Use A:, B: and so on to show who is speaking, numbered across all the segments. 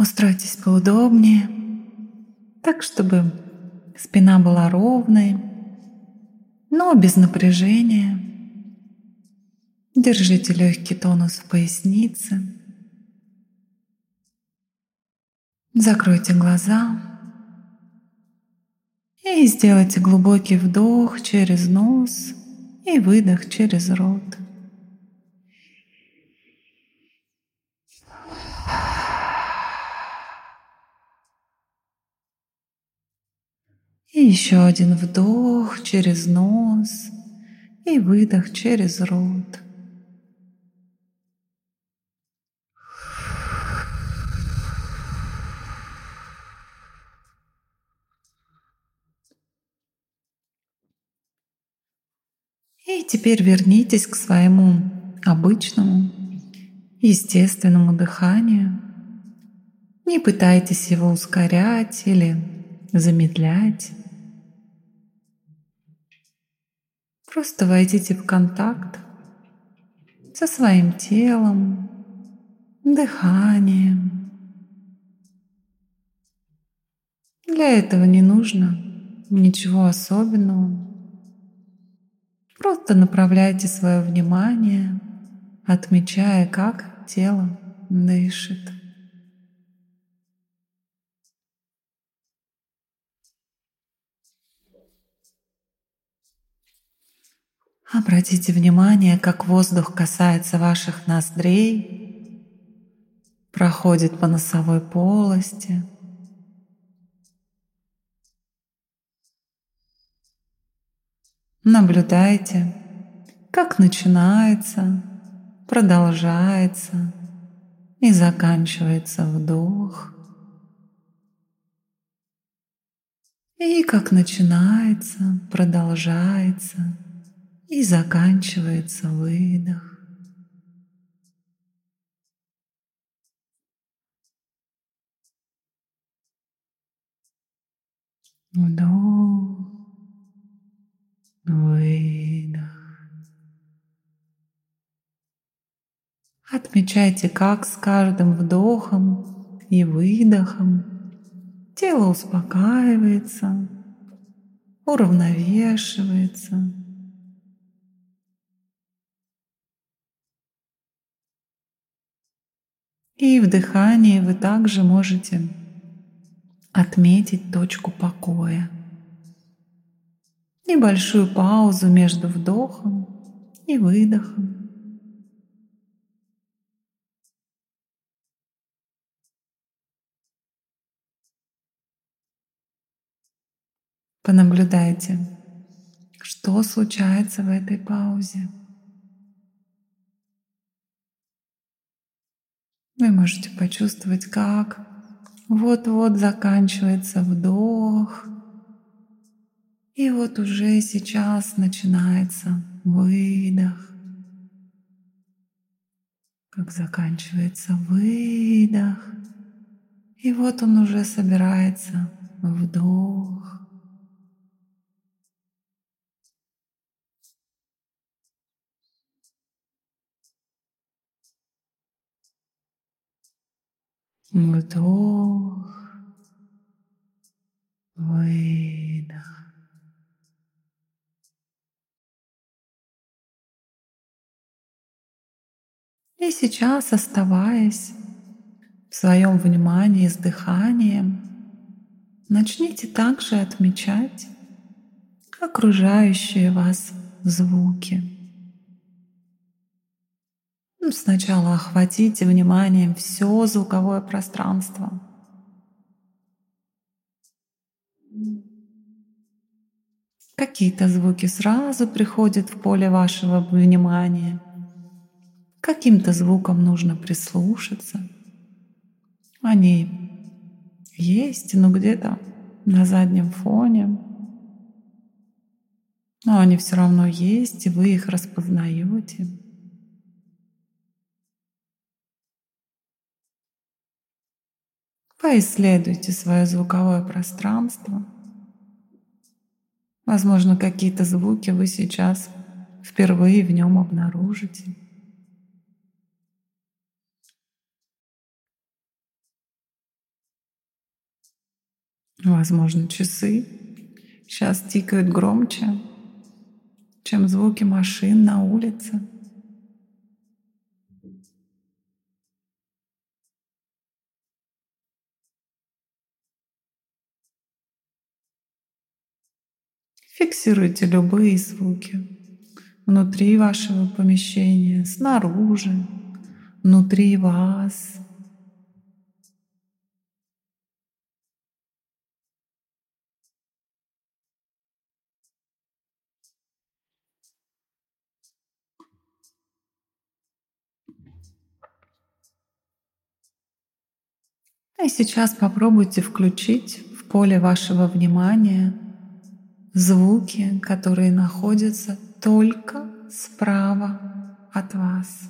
A: Устройтесь поудобнее, так, чтобы спина была ровной, но без напряжения. Держите легкий тонус в пояснице. Закройте глаза и сделайте глубокий вдох через нос и выдох через рот. Еще один вдох через нос и выдох через рот. И теперь вернитесь к своему обычному, естественному дыханию. Не пытайтесь его ускорять или замедлять. Просто войдите в контакт со своим телом, дыханием. Для этого не нужно ничего особенного. Просто направляйте свое внимание, отмечая, как тело дышит. Обратите внимание, как воздух касается ваших ноздрей, проходит по носовой полости. Наблюдайте, как начинается, продолжается и заканчивается вдох. И как начинается, продолжается и заканчивается выдох. Вдох, выдох. Отмечайте, как с каждым вдохом и выдохом тело успокаивается, уравновешивается. И в дыхании вы также можете отметить точку покоя. Небольшую паузу между вдохом и выдохом. Понаблюдайте, что случается в этой паузе. Вы можете почувствовать, как вот-вот заканчивается вдох, и вот уже сейчас начинается выдох. Как заканчивается выдох, и вот он уже собирается вдох. Вдох, выдох. И сейчас, оставаясь в своем внимании с дыханием, начните также отмечать окружающие вас звуки. Сначала охватите вниманием все звуковое пространство. Какие-то звуки сразу приходят в поле вашего внимания. Каким-то звуком нужно прислушаться. Они есть, но где-то на заднем фоне. Но они все равно есть, и вы их распознаете. Поисследуйте свое звуковое пространство. Возможно, какие-то звуки вы сейчас впервые в нем обнаружите. Возможно, часы сейчас тикают громче, чем звуки машин на улице. Фиксируйте любые звуки внутри вашего помещения, снаружи, внутри вас. И сейчас попробуйте включить в поле вашего внимания звуки, которые находятся только справа от вас.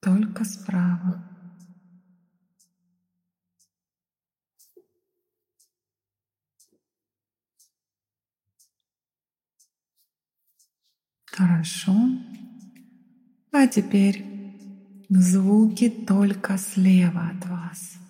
A: Только справа. Хорошо. А теперь звуки только слева от вас.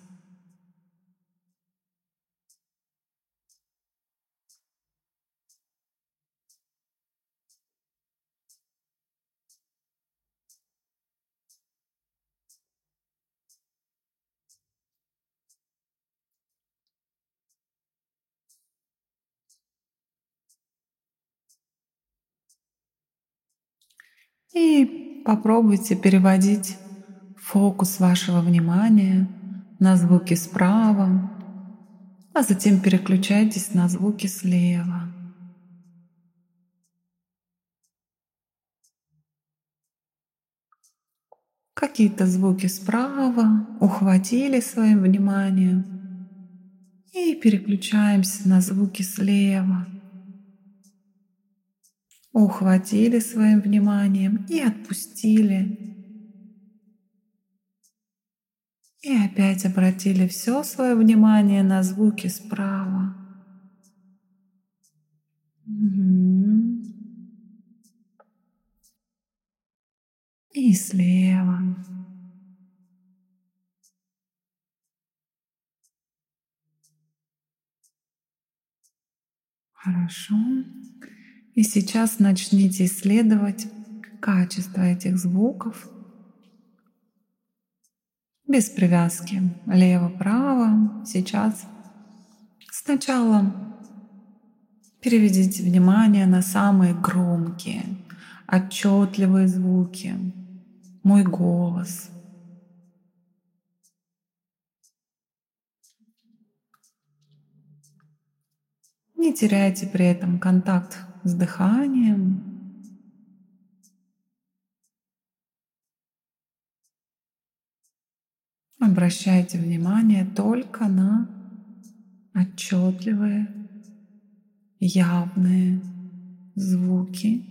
A: И попробуйте переводить фокус вашего внимания на звуки справа, а затем переключайтесь на звуки слева. Какие-то звуки справа ухватили своим вниманием и переключаемся на звуки слева ухватили своим вниманием и отпустили. И опять обратили все свое внимание на звуки справа. И слева. Хорошо. И сейчас начните исследовать качество этих звуков без привязки лево-право. Сейчас сначала переведите внимание на самые громкие, отчетливые звуки, мой голос. Не теряйте при этом контакт с дыханием. Обращайте внимание только на отчетливые, явные звуки.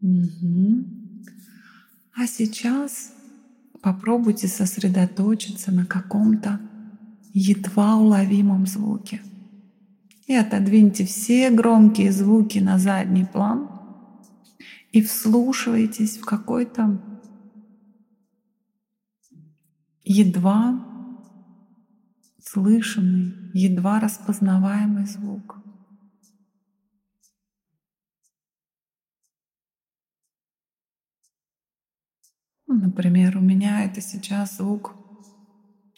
A: Угу. А сейчас попробуйте сосредоточиться на каком-то едва уловимом звуке. И отодвиньте все громкие звуки на задний план и вслушивайтесь в какой-то едва слышанный, едва распознаваемый звук. Например, у меня это сейчас звук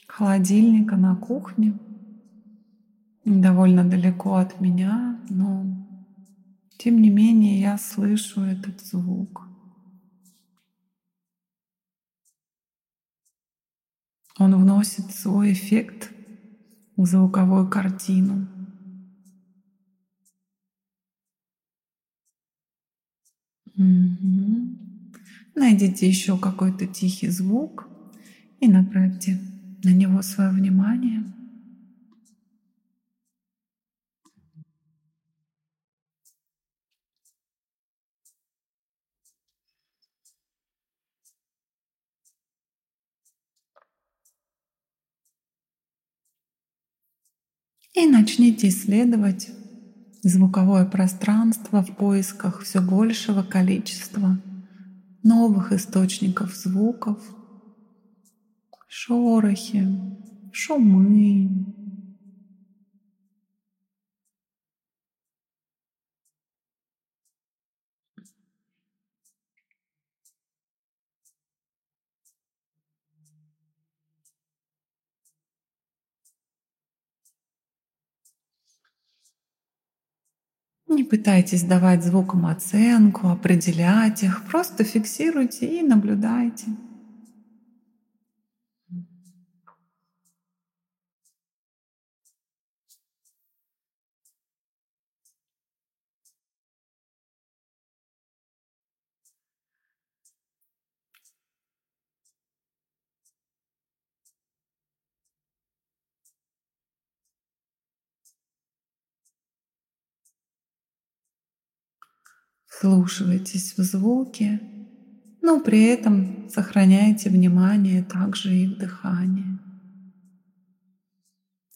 A: холодильника на кухне, довольно далеко от меня, но тем не менее я слышу этот звук. Он вносит свой эффект в звуковую картину. Угу. Найдите еще какой-то тихий звук и направьте на него свое внимание. И начните исследовать звуковое пространство в поисках все большего количества новых источников звуков, шорохи, шумы, Не пытайтесь давать звукам оценку, определять их, просто фиксируйте и наблюдайте. Вслушивайтесь в звуки, но при этом сохраняйте внимание также и в дыхании.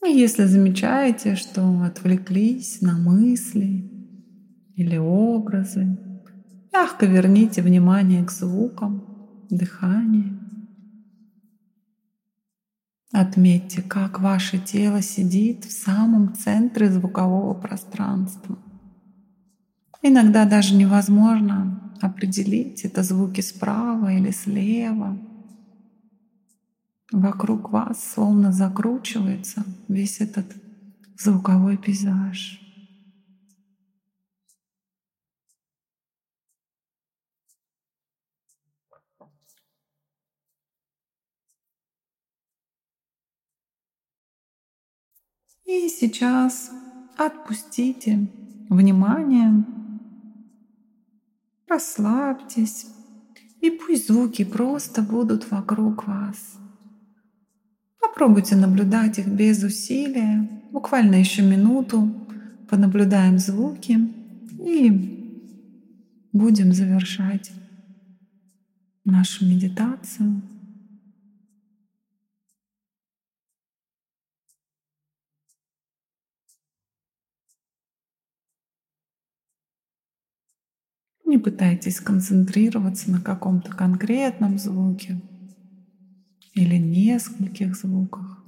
A: И если замечаете, что отвлеклись на мысли или образы, мягко верните внимание к звукам, дыханию. Отметьте, как ваше тело сидит в самом центре звукового пространства – Иногда даже невозможно определить, это звуки справа или слева. Вокруг вас словно закручивается весь этот звуковой пейзаж. И сейчас отпустите внимание Расслабьтесь, и пусть звуки просто будут вокруг вас. Попробуйте наблюдать их без усилия, буквально еще минуту, понаблюдаем звуки и будем завершать нашу медитацию. Не пытайтесь концентрироваться на каком-то конкретном звуке или нескольких звуках.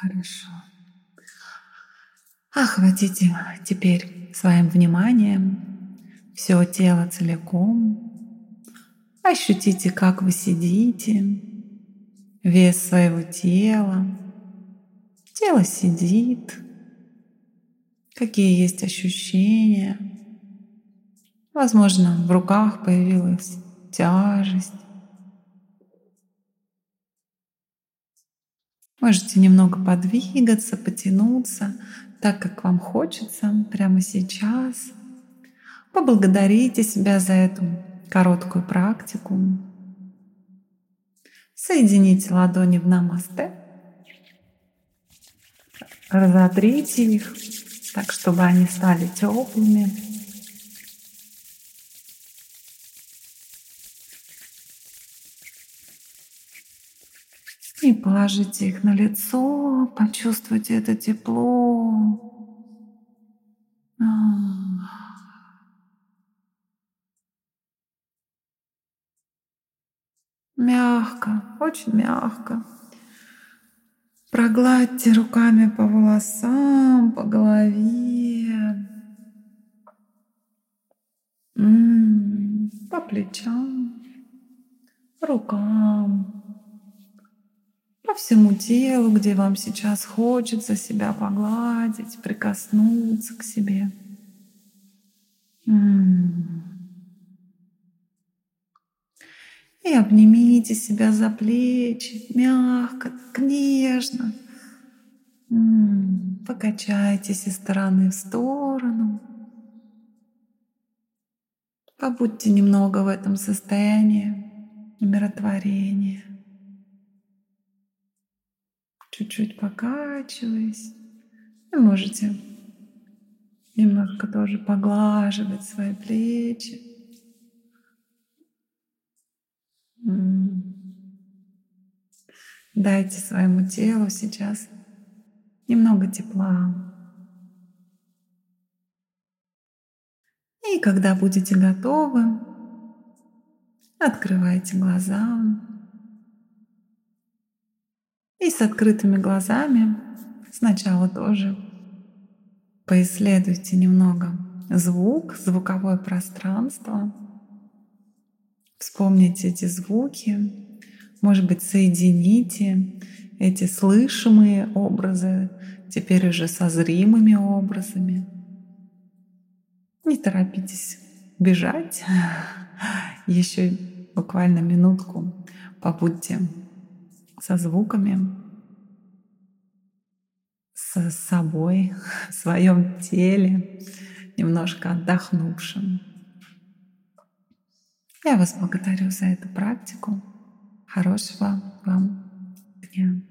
A: Хорошо. Охватите теперь своим вниманием все тело целиком. Ощутите, как вы сидите, вес своего тела. Тело сидит. Какие есть ощущения. Возможно, в руках появилась тяжесть. Можете немного подвигаться, потянуться так, как вам хочется прямо сейчас. Поблагодарите себя за эту короткую практику. Соедините ладони в намасте. Разотрите их так, чтобы они стали теплыми. И положите их на лицо, почувствуйте это тепло. Мягко, очень мягко. Прогладьте руками по волосам, по голове, по плечам, рукам всему телу, где вам сейчас хочется себя погладить, прикоснуться к себе. И обнимите себя за плечи, мягко, нежно. Покачайтесь из стороны в сторону. Побудьте немного в этом состоянии умиротворения. Чуть-чуть покачиваясь. Вы можете немножко тоже поглаживать свои плечи. Дайте своему телу сейчас немного тепла. И когда будете готовы, открывайте глаза. И с открытыми глазами сначала тоже поисследуйте немного звук, звуковое пространство. Вспомните эти звуки, может быть, соедините эти слышимые образы теперь уже со зримыми образами. Не торопитесь бежать. Еще буквально минутку побудьте со звуками, с собой, в своем теле, немножко отдохнувшим. Я вас благодарю за эту практику. Хорошего вам дня.